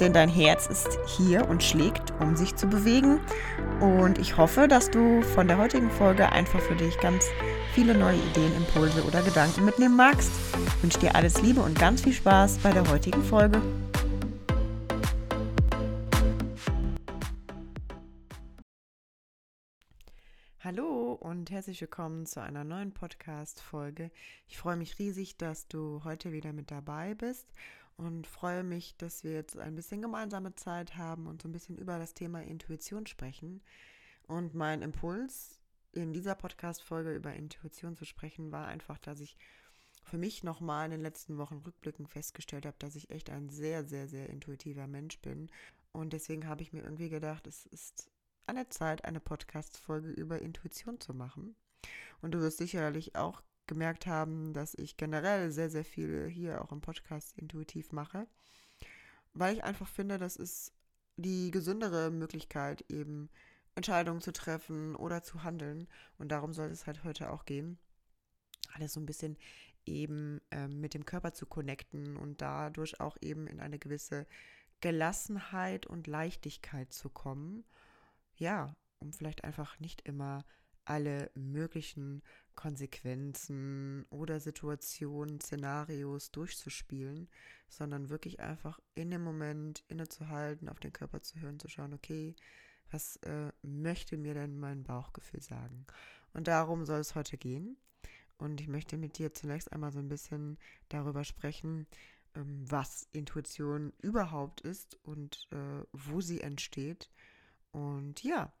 denn dein Herz ist hier und schlägt, um sich zu bewegen. Und ich hoffe, dass du von der heutigen Folge einfach für dich ganz viele neue Ideen, Impulse oder Gedanken mitnehmen magst. Ich wünsche dir alles Liebe und ganz viel Spaß bei der heutigen Folge. Hallo und herzlich willkommen zu einer neuen Podcast-Folge. Ich freue mich riesig, dass du heute wieder mit dabei bist und freue mich, dass wir jetzt ein bisschen gemeinsame Zeit haben und so ein bisschen über das Thema Intuition sprechen. Und mein Impuls in dieser Podcast-Folge über Intuition zu sprechen war einfach, dass ich für mich nochmal in den letzten Wochen rückblickend festgestellt habe, dass ich echt ein sehr, sehr, sehr intuitiver Mensch bin. Und deswegen habe ich mir irgendwie gedacht, es ist an der Zeit, eine Podcast-Folge über Intuition zu machen. Und du wirst sicherlich auch gemerkt haben, dass ich generell sehr, sehr viel hier auch im Podcast intuitiv mache, weil ich einfach finde, das ist die gesündere Möglichkeit, eben Entscheidungen zu treffen oder zu handeln. Und darum soll es halt heute auch gehen. Alles so ein bisschen eben ähm, mit dem Körper zu connecten und dadurch auch eben in eine gewisse Gelassenheit und Leichtigkeit zu kommen. Ja, um vielleicht einfach nicht immer alle möglichen Konsequenzen oder Situationen, Szenarios durchzuspielen, sondern wirklich einfach in dem Moment innezuhalten, auf den Körper zu hören, zu schauen, okay, was äh, möchte mir denn mein Bauchgefühl sagen? Und darum soll es heute gehen. Und ich möchte mit dir zunächst einmal so ein bisschen darüber sprechen, ähm, was Intuition überhaupt ist und äh, wo sie entsteht. Und ja,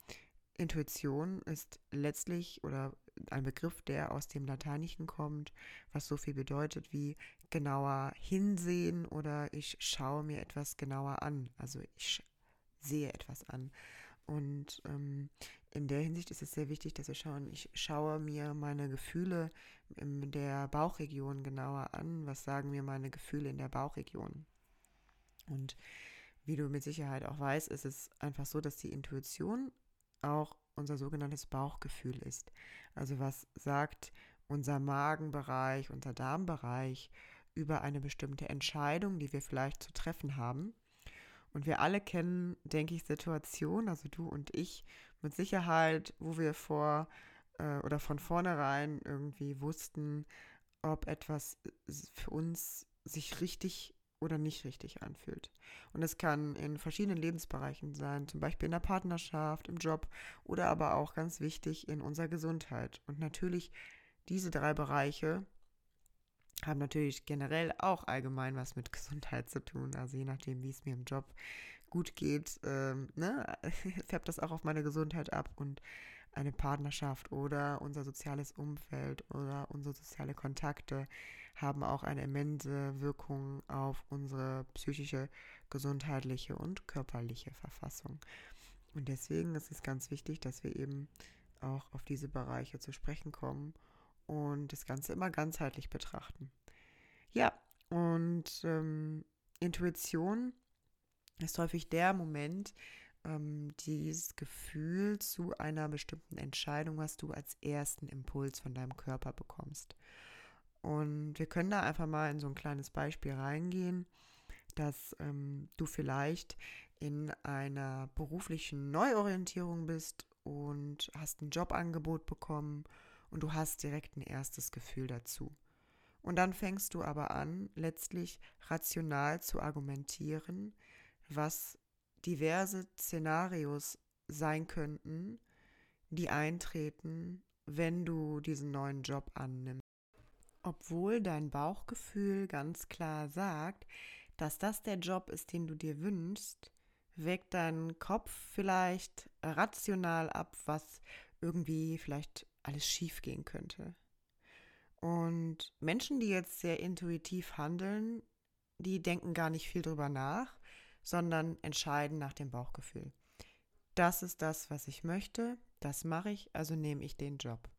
Intuition ist letztlich oder ein Begriff, der aus dem Lateinischen kommt, was so viel bedeutet wie genauer hinsehen oder ich schaue mir etwas genauer an. Also ich sehe etwas an. Und ähm, in der Hinsicht ist es sehr wichtig, dass wir schauen, ich schaue mir meine Gefühle in der Bauchregion genauer an. Was sagen mir meine Gefühle in der Bauchregion? Und wie du mit Sicherheit auch weißt, ist es einfach so, dass die Intuition auch unser sogenanntes Bauchgefühl ist. Also was sagt unser Magenbereich, unser Darmbereich über eine bestimmte Entscheidung, die wir vielleicht zu treffen haben. Und wir alle kennen, denke ich, Situationen, also du und ich mit Sicherheit, wo wir vor äh, oder von vornherein irgendwie wussten, ob etwas für uns sich richtig oder nicht richtig anfühlt. Und es kann in verschiedenen Lebensbereichen sein, zum Beispiel in der Partnerschaft, im Job oder aber auch ganz wichtig in unserer Gesundheit. Und natürlich diese drei Bereiche haben natürlich generell auch allgemein was mit Gesundheit zu tun. Also je nachdem, wie es mir im Job gut geht, ähm, ne, färbt das auch auf meine Gesundheit ab und eine Partnerschaft oder unser soziales Umfeld oder unsere soziale Kontakte haben auch eine immense Wirkung auf unsere psychische, gesundheitliche und körperliche Verfassung. Und deswegen ist es ganz wichtig, dass wir eben auch auf diese Bereiche zu sprechen kommen und das Ganze immer ganzheitlich betrachten. Ja, und ähm, Intuition ist häufig der Moment, ähm, dieses Gefühl zu einer bestimmten Entscheidung, was du als ersten Impuls von deinem Körper bekommst. Und wir können da einfach mal in so ein kleines Beispiel reingehen, dass ähm, du vielleicht in einer beruflichen Neuorientierung bist und hast ein Jobangebot bekommen und du hast direkt ein erstes Gefühl dazu. Und dann fängst du aber an, letztlich rational zu argumentieren, was diverse Szenarios sein könnten, die eintreten, wenn du diesen neuen Job annimmst obwohl dein Bauchgefühl ganz klar sagt, dass das der Job ist, den du dir wünschst, wägt dein Kopf vielleicht rational ab, was irgendwie vielleicht alles schief gehen könnte. Und Menschen, die jetzt sehr intuitiv handeln, die denken gar nicht viel drüber nach, sondern entscheiden nach dem Bauchgefühl. Das ist das, was ich möchte, das mache ich, also nehme ich den Job.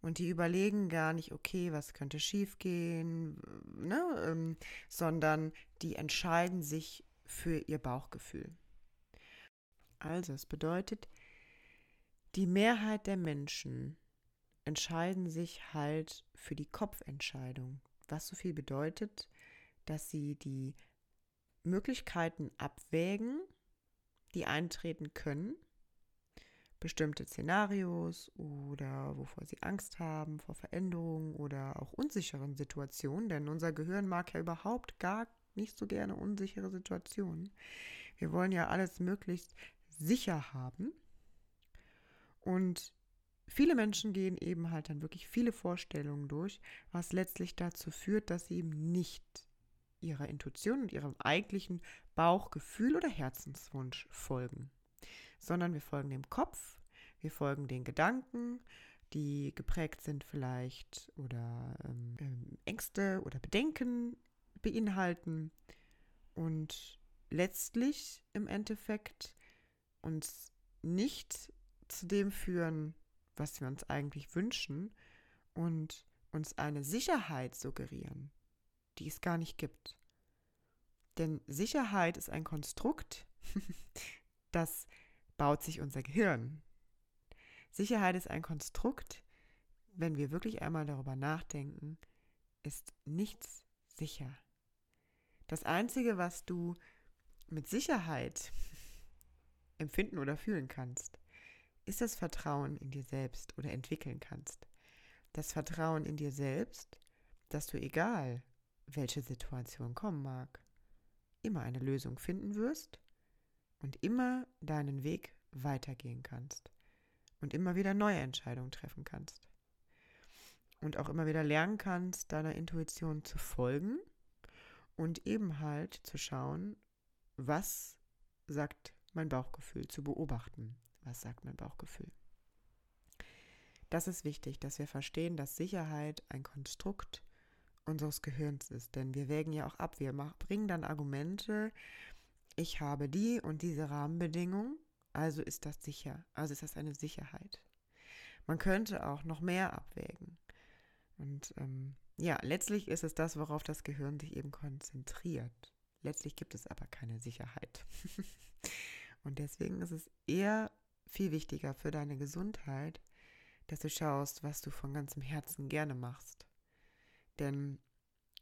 Und die überlegen gar nicht, okay, was könnte schiefgehen, ne? Ähm, sondern die entscheiden sich für ihr Bauchgefühl. Also, es bedeutet, die Mehrheit der Menschen entscheiden sich halt für die Kopfentscheidung, was so viel bedeutet, dass sie die Möglichkeiten abwägen, die eintreten können, bestimmte Szenarios oder wovor sie Angst haben, vor Veränderungen oder auch unsicheren Situationen, denn unser Gehirn mag ja überhaupt gar nicht so gerne unsichere Situationen. Wir wollen ja alles möglichst sicher haben. Und viele Menschen gehen eben halt dann wirklich viele Vorstellungen durch, was letztlich dazu führt, dass sie eben nicht ihrer Intuition und ihrem eigentlichen Bauchgefühl oder Herzenswunsch folgen, sondern wir folgen dem Kopf, wir folgen den Gedanken, die geprägt sind vielleicht oder ähm, ähm Ängste oder Bedenken beinhalten und letztlich im Endeffekt uns nicht zu dem führen, was wir uns eigentlich wünschen und uns eine Sicherheit suggerieren, die es gar nicht gibt. Denn Sicherheit ist ein Konstrukt, das baut sich unser Gehirn. Sicherheit ist ein Konstrukt, wenn wir wirklich einmal darüber nachdenken, ist nichts sicher. Das Einzige, was du mit Sicherheit empfinden oder fühlen kannst, ist das Vertrauen in dir selbst oder entwickeln kannst. Das Vertrauen in dir selbst, dass du egal, welche Situation kommen mag, immer eine Lösung finden wirst und immer deinen Weg weitergehen kannst und immer wieder neue Entscheidungen treffen kannst. Und auch immer wieder lernen kannst, deiner Intuition zu folgen und eben halt zu schauen, was sagt mein Bauchgefühl, zu beobachten, was sagt mein Bauchgefühl. Das ist wichtig, dass wir verstehen, dass Sicherheit ein Konstrukt unseres Gehirns ist. Denn wir wägen ja auch ab. Wir bringen dann Argumente, ich habe die und diese Rahmenbedingungen, also ist das sicher. Also ist das eine Sicherheit. Man könnte auch noch mehr abwägen. Und ähm, ja, letztlich ist es das, worauf das Gehirn sich eben konzentriert. Letztlich gibt es aber keine Sicherheit. und deswegen ist es eher viel wichtiger für deine Gesundheit, dass du schaust, was du von ganzem Herzen gerne machst. Denn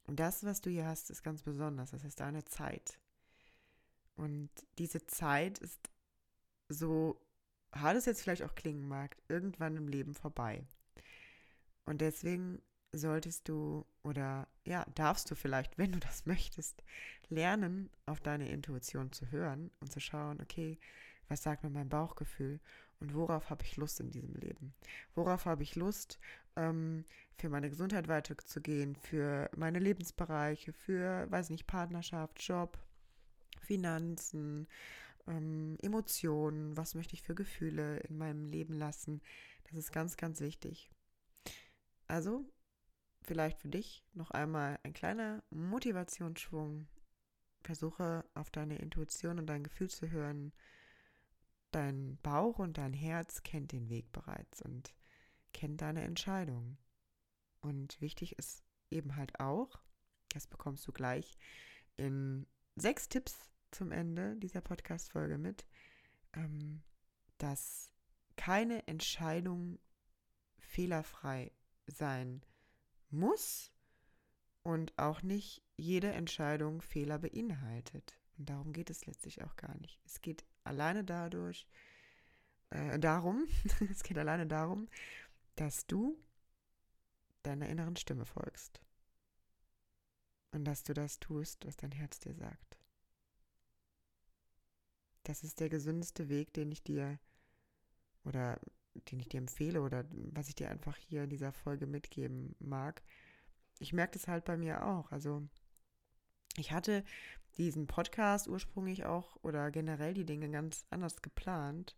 das, was du hier hast, ist ganz besonders. Das ist deine Zeit. Und diese Zeit ist so hart es jetzt vielleicht auch klingen mag, irgendwann im Leben vorbei. Und deswegen solltest du oder ja, darfst du vielleicht, wenn du das möchtest, lernen, auf deine Intuition zu hören und zu schauen, okay, was sagt mir mein Bauchgefühl und worauf habe ich Lust in diesem Leben? Worauf habe ich Lust, ähm, für meine Gesundheit weiterzugehen, für meine Lebensbereiche, für, weiß nicht, Partnerschaft, Job, Finanzen, ähm, Emotionen, was möchte ich für Gefühle in meinem Leben lassen? Das ist ganz, ganz wichtig. Also, vielleicht für dich noch einmal ein kleiner Motivationsschwung. Versuche auf deine Intuition und dein Gefühl zu hören. Dein Bauch und dein Herz kennt den Weg bereits und kennt deine Entscheidung. Und wichtig ist eben halt auch, das bekommst du gleich in sechs Tipps zum Ende dieser Podcast-Folge mit, ähm, dass keine Entscheidung fehlerfrei sein muss und auch nicht jede Entscheidung Fehler beinhaltet. Und darum geht es letztlich auch gar nicht. Es geht alleine dadurch, äh, darum, es geht alleine darum, dass du deiner inneren Stimme folgst. Und dass du das tust, was dein Herz dir sagt. Das ist der gesündeste Weg, den ich dir oder den ich dir empfehle oder was ich dir einfach hier in dieser Folge mitgeben mag. Ich merke das halt bei mir auch. Also ich hatte diesen Podcast ursprünglich auch oder generell die Dinge ganz anders geplant.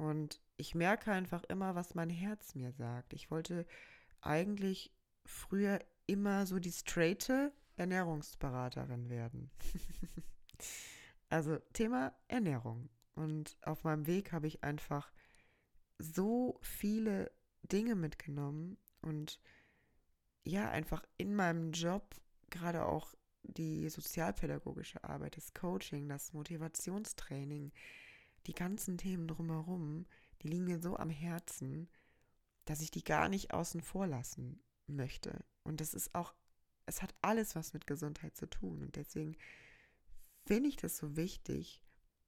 Und ich merke einfach immer, was mein Herz mir sagt. Ich wollte eigentlich früher immer so die straighte Ernährungsberaterin werden. also Thema Ernährung. Und auf meinem Weg habe ich einfach so viele Dinge mitgenommen und ja, einfach in meinem Job, gerade auch die sozialpädagogische Arbeit, das Coaching, das Motivationstraining, die ganzen Themen drumherum, die liegen mir so am Herzen, dass ich die gar nicht außen vor lassen möchte. Und das ist auch, es hat alles was mit Gesundheit zu tun. Und deswegen finde ich das so wichtig,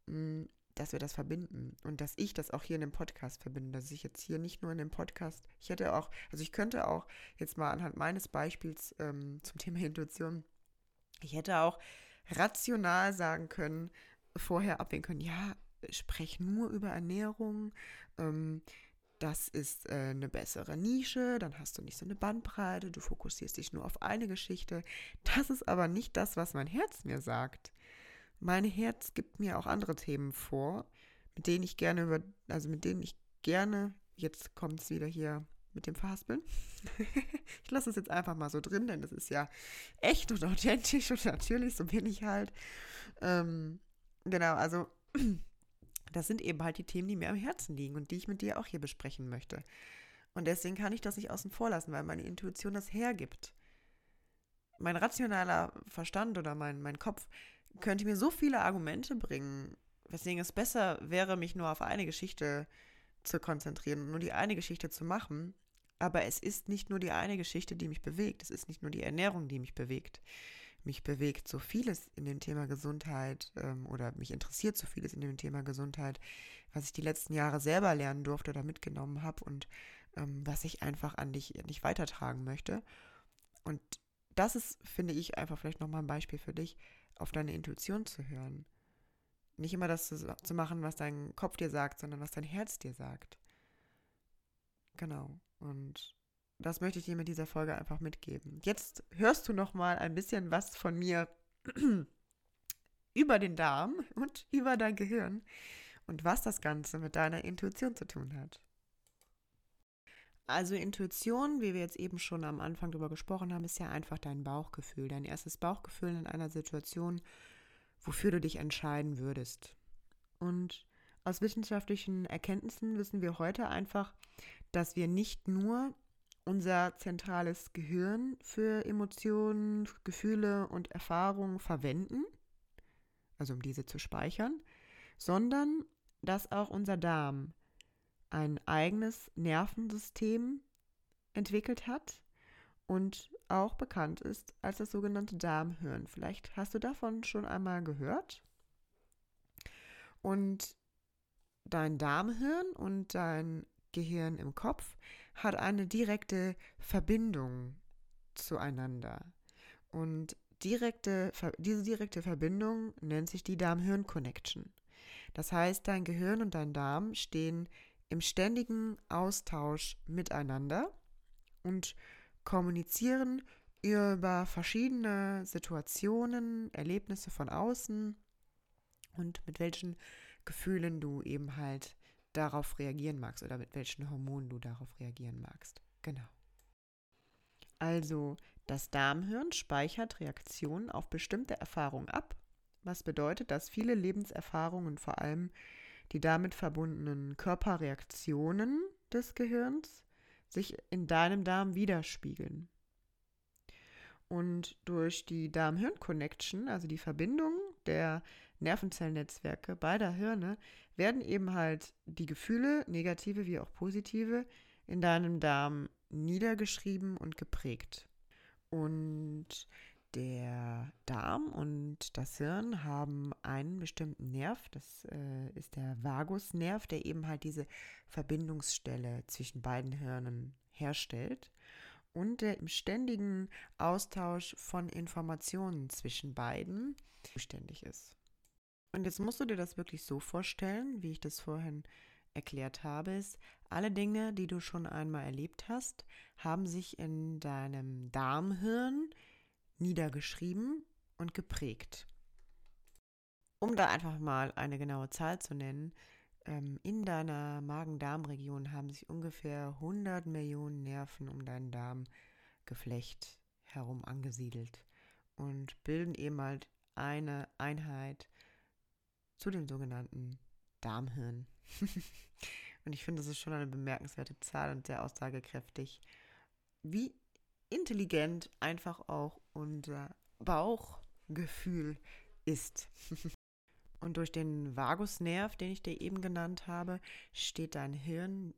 hm, dass wir das verbinden und dass ich das auch hier in dem Podcast verbinde, dass ich jetzt hier nicht nur in dem Podcast, ich hätte auch, also ich könnte auch jetzt mal anhand meines Beispiels ähm, zum Thema Intuition, ich hätte auch rational sagen können, vorher abwägen können, ja, sprech nur über Ernährung, ähm, das ist äh, eine bessere Nische, dann hast du nicht so eine Bandbreite, du fokussierst dich nur auf eine Geschichte. Das ist aber nicht das, was mein Herz mir sagt. Mein Herz gibt mir auch andere Themen vor, mit denen ich gerne über, also mit denen ich gerne, jetzt kommt es wieder hier mit dem Verhaspeln. ich lasse es jetzt einfach mal so drin, denn das ist ja echt und authentisch und natürlich, so bin ich halt. Ähm, genau, also das sind eben halt die Themen, die mir am Herzen liegen und die ich mit dir auch hier besprechen möchte. Und deswegen kann ich das nicht außen vor lassen, weil meine Intuition das hergibt. Mein rationaler Verstand oder mein, mein Kopf könnte mir so viele Argumente bringen, weswegen es besser wäre, mich nur auf eine Geschichte zu konzentrieren und nur die eine Geschichte zu machen. Aber es ist nicht nur die eine Geschichte, die mich bewegt. Es ist nicht nur die Ernährung, die mich bewegt mich bewegt so vieles in dem Thema Gesundheit ähm, oder mich interessiert so vieles in dem Thema Gesundheit, was ich die letzten Jahre selber lernen durfte oder mitgenommen habe und ähm, was ich einfach an dich nicht weitertragen möchte. Und das ist, finde ich, einfach vielleicht nochmal ein Beispiel für dich, auf deine Intuition zu hören. Nicht immer das zu, zu machen, was dein Kopf dir sagt, sondern was dein Herz dir sagt. Genau. Und das möchte ich dir mit dieser Folge einfach mitgeben. Jetzt hörst du noch mal ein bisschen was von mir über den Darm und über dein Gehirn und was das Ganze mit deiner Intuition zu tun hat. Also Intuition, wie wir jetzt eben schon am Anfang darüber gesprochen haben, ist ja einfach dein Bauchgefühl, dein erstes Bauchgefühl in einer Situation, wofür du dich entscheiden würdest. Und aus wissenschaftlichen Erkenntnissen wissen wir heute einfach, dass wir nicht nur unser zentrales Gehirn für Emotionen, Gefühle und Erfahrungen verwenden, also um diese zu speichern, sondern dass auch unser Darm ein eigenes Nervensystem entwickelt hat und auch bekannt ist als das sogenannte Darmhirn. Vielleicht hast du davon schon einmal gehört. Und dein Darmhirn und dein Gehirn im Kopf hat eine direkte Verbindung zueinander. Und direkte, diese direkte Verbindung nennt sich die Darm-Hirn-Connection. Das heißt, dein Gehirn und dein Darm stehen im ständigen Austausch miteinander und kommunizieren über verschiedene Situationen, Erlebnisse von außen und mit welchen Gefühlen du eben halt darauf reagieren magst oder mit welchen Hormonen du darauf reagieren magst. Genau. Also, das Darmhirn speichert Reaktionen auf bestimmte Erfahrungen ab, was bedeutet, dass viele Lebenserfahrungen, vor allem die damit verbundenen Körperreaktionen des Gehirns, sich in deinem Darm widerspiegeln. Und durch die Darm-Hirn-Connection, also die Verbindung der Nervenzellnetzwerke beider Hirne, werden eben halt die Gefühle, negative wie auch positive, in deinem Darm niedergeschrieben und geprägt. Und der Darm und das Hirn haben einen bestimmten Nerv, das äh, ist der Vagusnerv, der eben halt diese Verbindungsstelle zwischen beiden Hirnen herstellt und der im ständigen Austausch von Informationen zwischen beiden zuständig ist. Und jetzt musst du dir das wirklich so vorstellen, wie ich das vorhin erklärt habe, ist, alle Dinge, die du schon einmal erlebt hast, haben sich in deinem Darmhirn niedergeschrieben und geprägt. Um da einfach mal eine genaue Zahl zu nennen, ähm, in deiner Magen-Darm-Region haben sich ungefähr 100 Millionen Nerven um dein Darmgeflecht herum angesiedelt und bilden eben halt eine Einheit zu dem sogenannten Darmhirn. Und ich finde, das ist schon eine bemerkenswerte Zahl und sehr aussagekräftig, wie intelligent einfach auch unser Bauchgefühl ist. und durch den Vagusnerv, den ich dir eben genannt habe, steht dein Hirn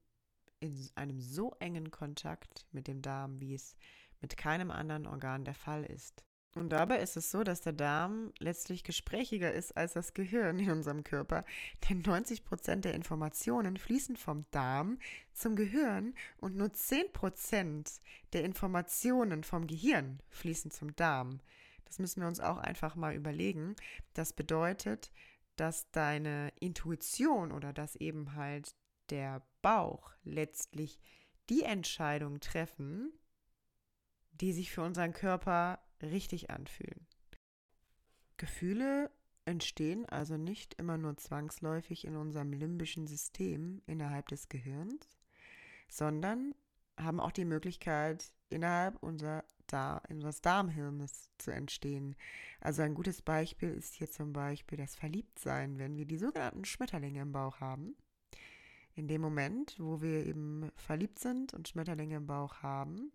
in einem so engen Kontakt mit dem Darm, wie es mit keinem anderen Organ der Fall ist. Und dabei ist es so, dass der Darm letztlich gesprächiger ist als das Gehirn in unserem Körper, denn 90 Prozent der Informationen fließen vom Darm zum Gehirn und nur 10 Prozent der Informationen vom Gehirn fließen zum Darm. Das müssen wir uns auch einfach mal überlegen. Das bedeutet, dass deine Intuition oder dass eben halt der Bauch letztlich die Entscheidung treffen, die sich für unseren Körper richtig anfühlen. Gefühle entstehen also nicht immer nur zwangsläufig in unserem limbischen System innerhalb des Gehirns, sondern haben auch die Möglichkeit, innerhalb unser Dar unseres Darmhirnes zu entstehen. Also ein gutes Beispiel ist hier zum Beispiel das Verliebtsein, wenn wir die sogenannten Schmetterlinge im Bauch haben. In dem Moment, wo wir eben verliebt sind und Schmetterlinge im Bauch haben,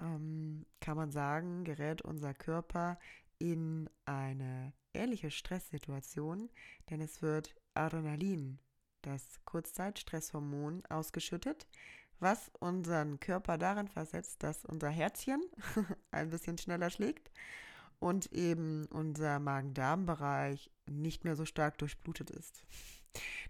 ähm, kann man sagen, gerät unser Körper in eine ähnliche Stresssituation, denn es wird Adrenalin, das Kurzzeitstresshormon, ausgeschüttet, was unseren Körper darin versetzt, dass unser Herzchen ein bisschen schneller schlägt und eben unser Magen-Darm-Bereich nicht mehr so stark durchblutet ist.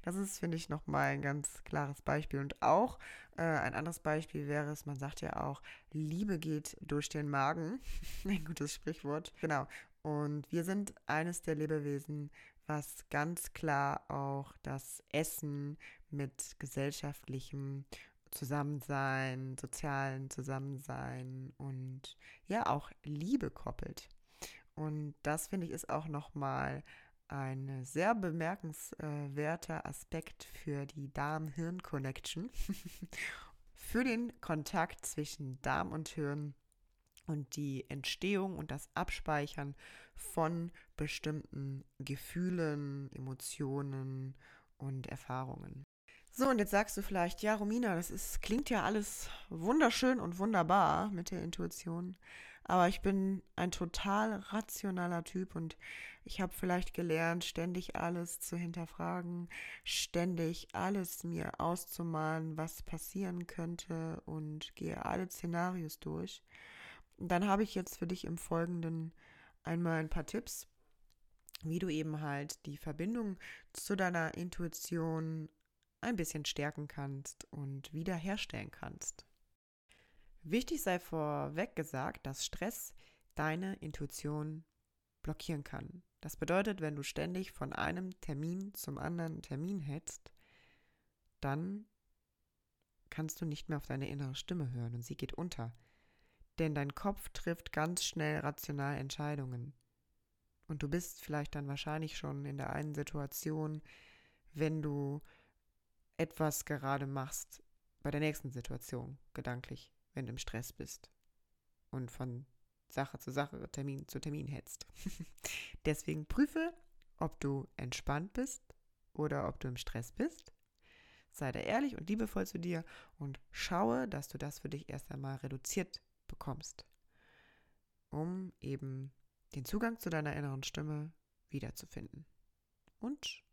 Das ist, finde ich, nochmal ein ganz klares Beispiel. Und auch äh, ein anderes Beispiel wäre es, man sagt ja auch, Liebe geht durch den Magen. ein gutes Sprichwort. Genau. Und wir sind eines der Lebewesen, was ganz klar auch das Essen mit gesellschaftlichem Zusammensein, sozialen Zusammensein und ja auch Liebe koppelt. Und das finde ich ist auch nochmal ein sehr bemerkenswerter Aspekt für die Darm-Hirn-Connection, für den Kontakt zwischen Darm und Hirn und die Entstehung und das Abspeichern von bestimmten Gefühlen, Emotionen und Erfahrungen. So, und jetzt sagst du vielleicht, ja, Romina, das ist, klingt ja alles wunderschön und wunderbar mit der Intuition. Aber ich bin ein total rationaler Typ und ich habe vielleicht gelernt, ständig alles zu hinterfragen, ständig alles mir auszumalen, was passieren könnte und gehe alle Szenarios durch. Dann habe ich jetzt für dich im Folgenden einmal ein paar Tipps, wie du eben halt die Verbindung zu deiner Intuition ein bisschen stärken kannst und wiederherstellen kannst. Wichtig sei vorweg gesagt, dass Stress deine Intuition blockieren kann. Das bedeutet, wenn du ständig von einem Termin zum anderen Termin hetzt, dann kannst du nicht mehr auf deine innere Stimme hören und sie geht unter. Denn dein Kopf trifft ganz schnell rational Entscheidungen. Und du bist vielleicht dann wahrscheinlich schon in der einen Situation, wenn du etwas gerade machst bei der nächsten Situation, gedanklich, wenn du im Stress bist und von Sache zu Sache, Termin zu Termin hetzt. Deswegen prüfe, ob du entspannt bist oder ob du im Stress bist. Sei da ehrlich und liebevoll zu dir und schaue, dass du das für dich erst einmal reduziert bekommst, um eben den Zugang zu deiner inneren Stimme wiederzufinden. Und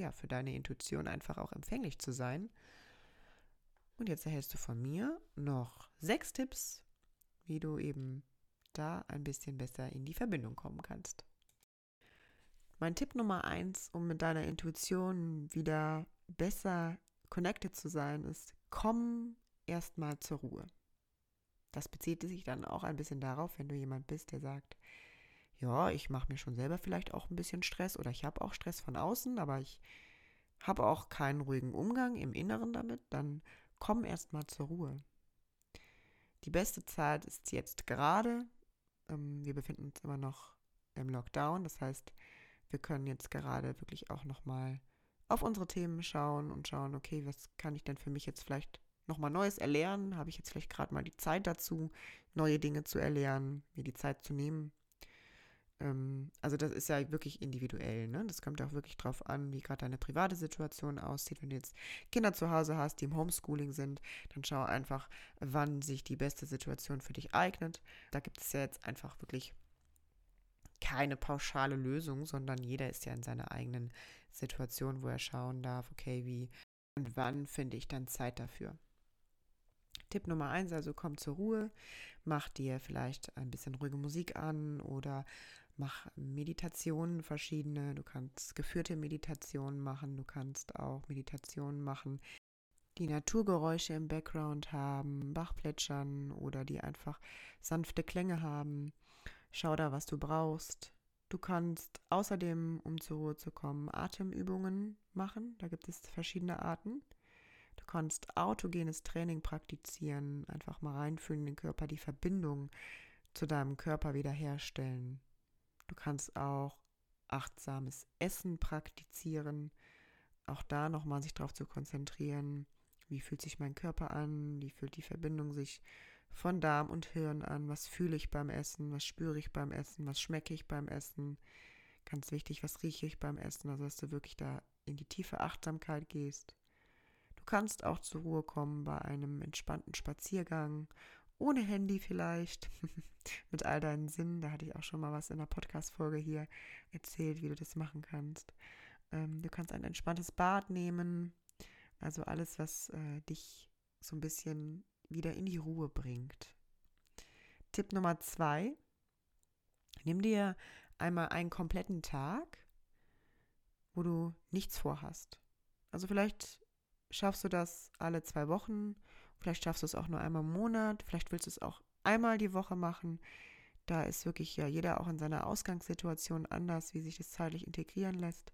ja, für deine Intuition einfach auch empfänglich zu sein. Und jetzt erhältst du von mir noch sechs Tipps, wie du eben da ein bisschen besser in die Verbindung kommen kannst. Mein Tipp Nummer eins, um mit deiner Intuition wieder besser connected zu sein, ist, komm erstmal zur Ruhe. Das bezieht sich dann auch ein bisschen darauf, wenn du jemand bist, der sagt, ja, ich mache mir schon selber vielleicht auch ein bisschen Stress oder ich habe auch Stress von außen, aber ich habe auch keinen ruhigen Umgang im Inneren damit, dann komm erstmal zur Ruhe. Die beste Zeit ist jetzt gerade. Ähm, wir befinden uns immer noch im Lockdown, das heißt, wir können jetzt gerade wirklich auch nochmal auf unsere Themen schauen und schauen, okay, was kann ich denn für mich jetzt vielleicht nochmal Neues erlernen? Habe ich jetzt vielleicht gerade mal die Zeit dazu, neue Dinge zu erlernen, mir die Zeit zu nehmen? Ähm, also das ist ja wirklich individuell, ne? Das kommt ja auch wirklich drauf an, wie gerade deine private Situation aussieht. Wenn du jetzt Kinder zu Hause hast, die im Homeschooling sind, dann schau einfach, wann sich die beste Situation für dich eignet. Da gibt es ja jetzt einfach wirklich keine pauschale Lösung, sondern jeder ist ja in seiner eigenen Situation, wo er schauen darf, okay, wie und wann finde ich dann Zeit dafür. Tipp Nummer eins, also komm zur Ruhe, mach dir vielleicht ein bisschen ruhige Musik an oder mach Meditationen verschiedene. Du kannst geführte Meditationen machen, du kannst auch Meditationen machen, die Naturgeräusche im Background haben, Bachplätschern oder die einfach sanfte Klänge haben. Schau da, was du brauchst. Du kannst außerdem, um zur Ruhe zu kommen, Atemübungen machen. Da gibt es verschiedene Arten. Du kannst autogenes Training praktizieren, einfach mal reinfühlen in den Körper, die Verbindung zu deinem Körper wiederherstellen. Du kannst auch achtsames Essen praktizieren, auch da nochmal sich darauf zu konzentrieren, wie fühlt sich mein Körper an, wie fühlt die Verbindung sich von Darm und Hirn an, was fühle ich beim Essen, was spüre ich beim Essen, was schmecke ich beim Essen. Ganz wichtig, was rieche ich beim Essen, also dass du wirklich da in die tiefe Achtsamkeit gehst. Du kannst auch zur Ruhe kommen bei einem entspannten Spaziergang, ohne Handy vielleicht, mit all deinen Sinnen. Da hatte ich auch schon mal was in der Podcast-Folge hier erzählt, wie du das machen kannst. Ähm, du kannst ein entspanntes Bad nehmen, also alles, was äh, dich so ein bisschen wieder in die Ruhe bringt. Tipp Nummer zwei, nimm dir einmal einen kompletten Tag, wo du nichts vorhast. Also vielleicht schaffst du das alle zwei Wochen, vielleicht schaffst du es auch nur einmal im Monat, vielleicht willst du es auch einmal die Woche machen. Da ist wirklich ja jeder auch in seiner Ausgangssituation anders, wie sich das zeitlich integrieren lässt.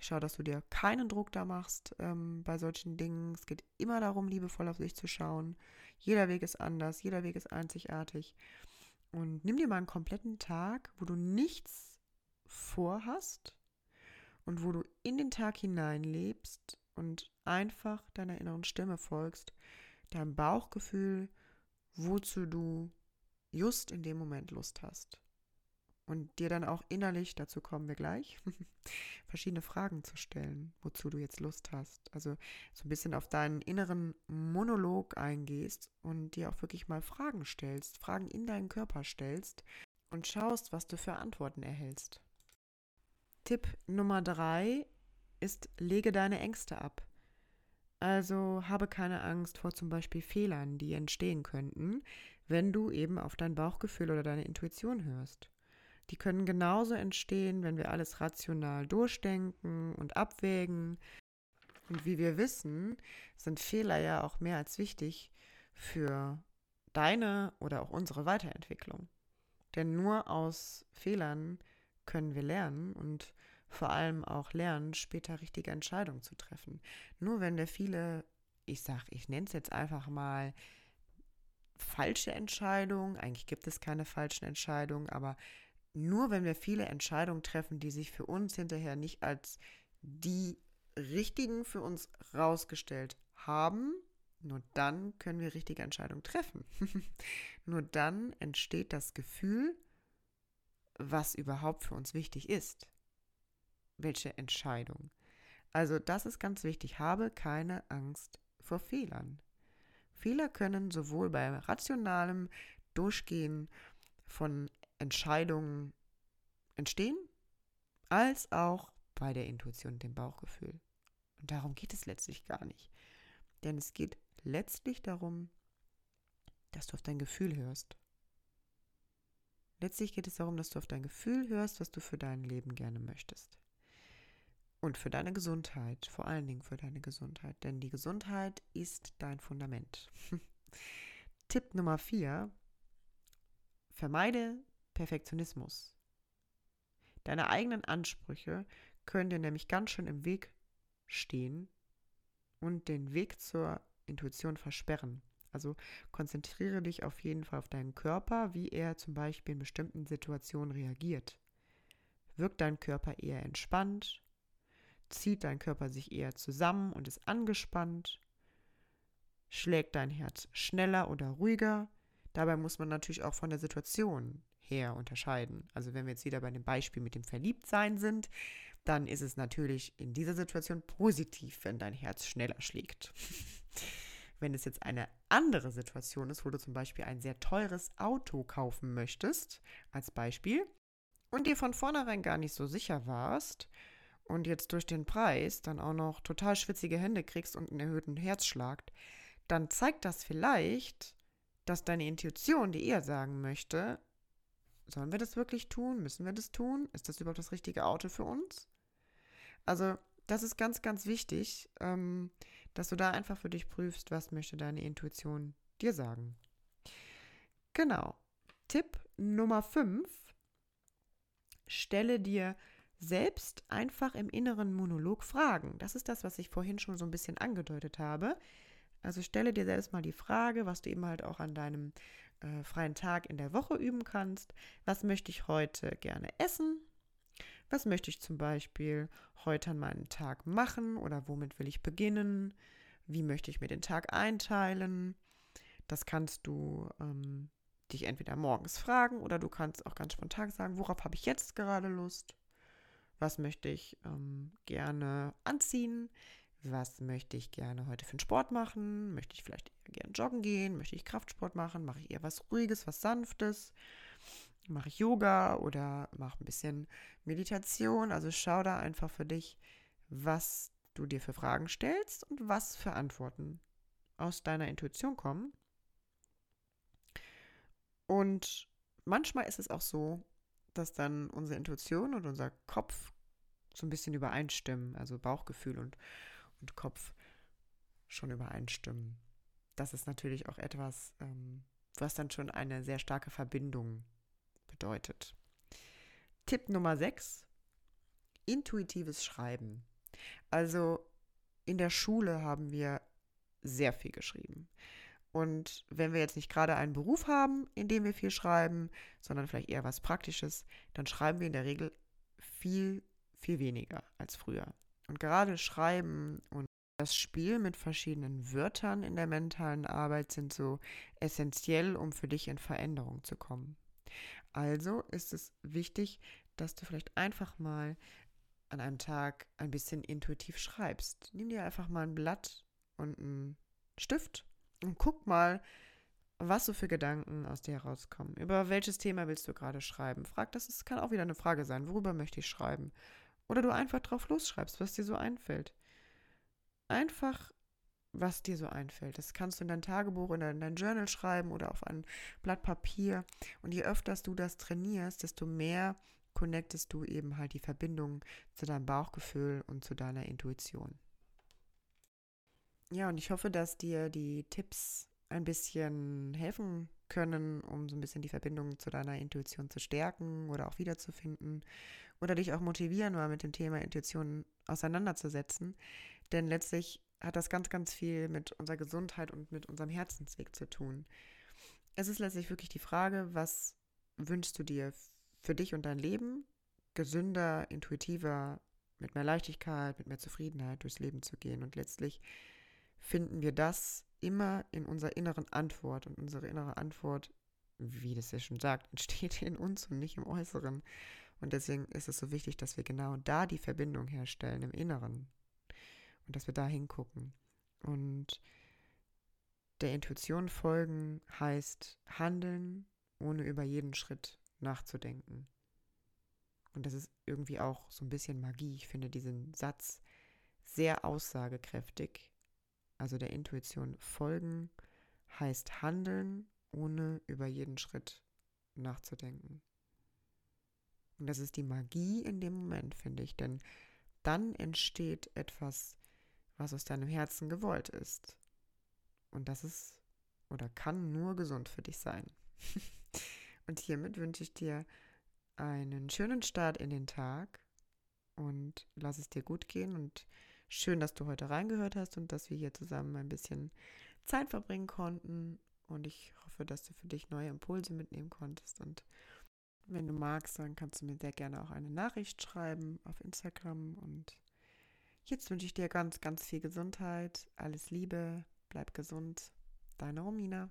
Schau, dass du dir keinen Druck da machst ähm, bei solchen Dingen. Es geht immer darum, liebevoll auf sich zu schauen. Jeder Weg ist anders, jeder Weg ist einzigartig. Und nimm dir mal einen kompletten Tag, wo du nichts vorhast und wo du in den Tag hineinlebst und einfach deiner inneren Stimme folgst, deinem Bauchgefühl, wozu du just in dem Moment Lust hast und dir dann auch innerlich, dazu kommen wir gleich, verschiedene Fragen zu stellen, wozu du jetzt Lust hast. Also so ein bisschen auf deinen inneren Monolog eingehst und dir auch wirklich mal Fragen stellst, Fragen in deinen Körper stellst und schaust, was du für Antworten erhältst. Tipp Nummer drei ist, lege deine Ängste ab. Also habe keine Angst vor zum Beispiel Fehlern, die entstehen könnten, wenn du eben auf dein Bauchgefühl oder deine Intuition hörst. Die können genauso entstehen, wenn wir alles rational durchdenken und abwägen. Und wie wir wissen, sind Fehler ja auch mehr als wichtig für deine oder auch unsere Weiterentwicklung. Denn nur aus Fehlern können wir lernen und vor allem auch lernen, später richtige Entscheidungen zu treffen. Nur wenn wir viele, ich sag, ich nenne es jetzt einfach mal falsche Entscheidungen, eigentlich gibt es keine falschen Entscheidungen, aber nur wenn wir viele Entscheidungen treffen, die sich für uns hinterher nicht als die richtigen für uns rausgestellt haben, nur dann können wir richtige Entscheidungen treffen. nur dann entsteht das Gefühl, was überhaupt für uns wichtig ist. Welche Entscheidung. Also das ist ganz wichtig. Habe keine Angst vor Fehlern. Fehler können sowohl bei rationalem Durchgehen von Entscheidungen entstehen, als auch bei der Intuition und dem Bauchgefühl. Und darum geht es letztlich gar nicht. Denn es geht letztlich darum, dass du auf dein Gefühl hörst. Letztlich geht es darum, dass du auf dein Gefühl hörst, was du für dein Leben gerne möchtest. Und für deine Gesundheit, vor allen Dingen für deine Gesundheit. Denn die Gesundheit ist dein Fundament. Tipp Nummer vier: Vermeide Perfektionismus. Deine eigenen Ansprüche können dir nämlich ganz schön im Weg stehen und den Weg zur Intuition versperren. Also konzentriere dich auf jeden Fall auf deinen Körper, wie er zum Beispiel in bestimmten Situationen reagiert. Wirkt dein Körper eher entspannt? Zieht dein Körper sich eher zusammen und ist angespannt? Schlägt dein Herz schneller oder ruhiger? Dabei muss man natürlich auch von der Situation her unterscheiden. Also wenn wir jetzt wieder bei dem Beispiel mit dem Verliebtsein sind, dann ist es natürlich in dieser Situation positiv, wenn dein Herz schneller schlägt. wenn es jetzt eine andere Situation ist, wo du zum Beispiel ein sehr teures Auto kaufen möchtest, als Beispiel, und dir von vornherein gar nicht so sicher warst und jetzt durch den Preis dann auch noch total schwitzige Hände kriegst und einen erhöhten Herzschlag, dann zeigt das vielleicht, dass deine Intuition dir eher sagen möchte, sollen wir das wirklich tun? Müssen wir das tun? Ist das überhaupt das richtige Auto für uns? Also, das ist ganz, ganz wichtig, ähm, dass du da einfach für dich prüfst, was möchte deine Intuition dir sagen. Genau. Tipp Nummer 5. Stelle dir selbst einfach im inneren Monolog Fragen. Das ist das, was ich vorhin schon so ein bisschen angedeutet habe. Also stelle dir selbst mal die Frage, was du eben halt auch an deinem äh, freien Tag in der Woche üben kannst. Was möchte ich heute gerne essen? Was möchte ich zum Beispiel heute an meinem Tag machen oder womit will ich beginnen? Wie möchte ich mir den Tag einteilen? Das kannst du ähm, dich entweder morgens fragen oder du kannst auch ganz spontan sagen, worauf habe ich jetzt gerade Lust? Was möchte ich ähm, gerne anziehen? Was möchte ich gerne heute für einen Sport machen? Möchte ich vielleicht eher gerne joggen gehen? Möchte ich Kraftsport machen? Mache ich eher was Ruhiges, was Sanftes? Mache ich Yoga oder mache ein bisschen Meditation? Also schau da einfach für dich, was du dir für Fragen stellst und was für Antworten aus deiner Intuition kommen. Und manchmal ist es auch so, dass dann unsere Intuition und unser Kopf so ein bisschen übereinstimmen, also Bauchgefühl und und Kopf schon übereinstimmen. Das ist natürlich auch etwas, ähm, was dann schon eine sehr starke Verbindung bedeutet. Tipp Nummer 6. Intuitives Schreiben. Also in der Schule haben wir sehr viel geschrieben. Und wenn wir jetzt nicht gerade einen Beruf haben, in dem wir viel schreiben, sondern vielleicht eher was Praktisches, dann schreiben wir in der Regel viel, viel weniger als früher. Und gerade Schreiben und das Spiel mit verschiedenen Wörtern in der mentalen Arbeit sind so essentiell, um für dich in Veränderung zu kommen. Also ist es wichtig, dass du vielleicht einfach mal an einem Tag ein bisschen intuitiv schreibst. Nimm dir einfach mal ein Blatt und einen Stift und guck mal, was so für Gedanken aus dir herauskommen. Über welches Thema willst du gerade schreiben? Frag das, es kann auch wieder eine Frage sein. Worüber möchte ich schreiben? Oder du einfach drauf losschreibst, was dir so einfällt. Einfach, was dir so einfällt. Das kannst du in dein Tagebuch oder in dein Journal schreiben oder auf ein Blatt Papier. Und je öfter du das trainierst, desto mehr connectest du eben halt die Verbindung zu deinem Bauchgefühl und zu deiner Intuition. Ja, und ich hoffe, dass dir die Tipps ein bisschen helfen können, um so ein bisschen die Verbindung zu deiner Intuition zu stärken oder auch wiederzufinden oder dich auch motivieren, mal mit dem Thema Intuition auseinanderzusetzen. Denn letztlich hat das ganz, ganz viel mit unserer Gesundheit und mit unserem Herzensweg zu tun. Es ist letztlich wirklich die Frage, was wünschst du dir für dich und dein Leben? Gesünder, intuitiver, mit mehr Leichtigkeit, mit mehr Zufriedenheit durchs Leben zu gehen. Und letztlich finden wir das immer in unserer inneren Antwort. Und unsere innere Antwort, wie das ja schon sagt, entsteht in uns und nicht im Äußeren. Und deswegen ist es so wichtig, dass wir genau da die Verbindung herstellen im Inneren und dass wir da hingucken. Und der Intuition folgen heißt handeln, ohne über jeden Schritt nachzudenken. Und das ist irgendwie auch so ein bisschen Magie. Ich finde diesen Satz sehr aussagekräftig. Also der Intuition folgen heißt handeln, ohne über jeden Schritt nachzudenken. Und das ist die Magie in dem Moment, finde ich. Denn dann entsteht etwas, was aus deinem Herzen gewollt ist. Und das ist oder kann nur gesund für dich sein. und hiermit wünsche ich dir einen schönen Start in den Tag und lass es dir gut gehen. Und schön, dass du heute reingehört hast und dass wir hier zusammen ein bisschen Zeit verbringen konnten. Und ich hoffe, dass du für dich neue Impulse mitnehmen konntest und wenn du magst, dann kannst du mir sehr gerne auch eine Nachricht schreiben auf Instagram. Und jetzt wünsche ich dir ganz, ganz viel Gesundheit, alles Liebe, bleib gesund. Deine Romina.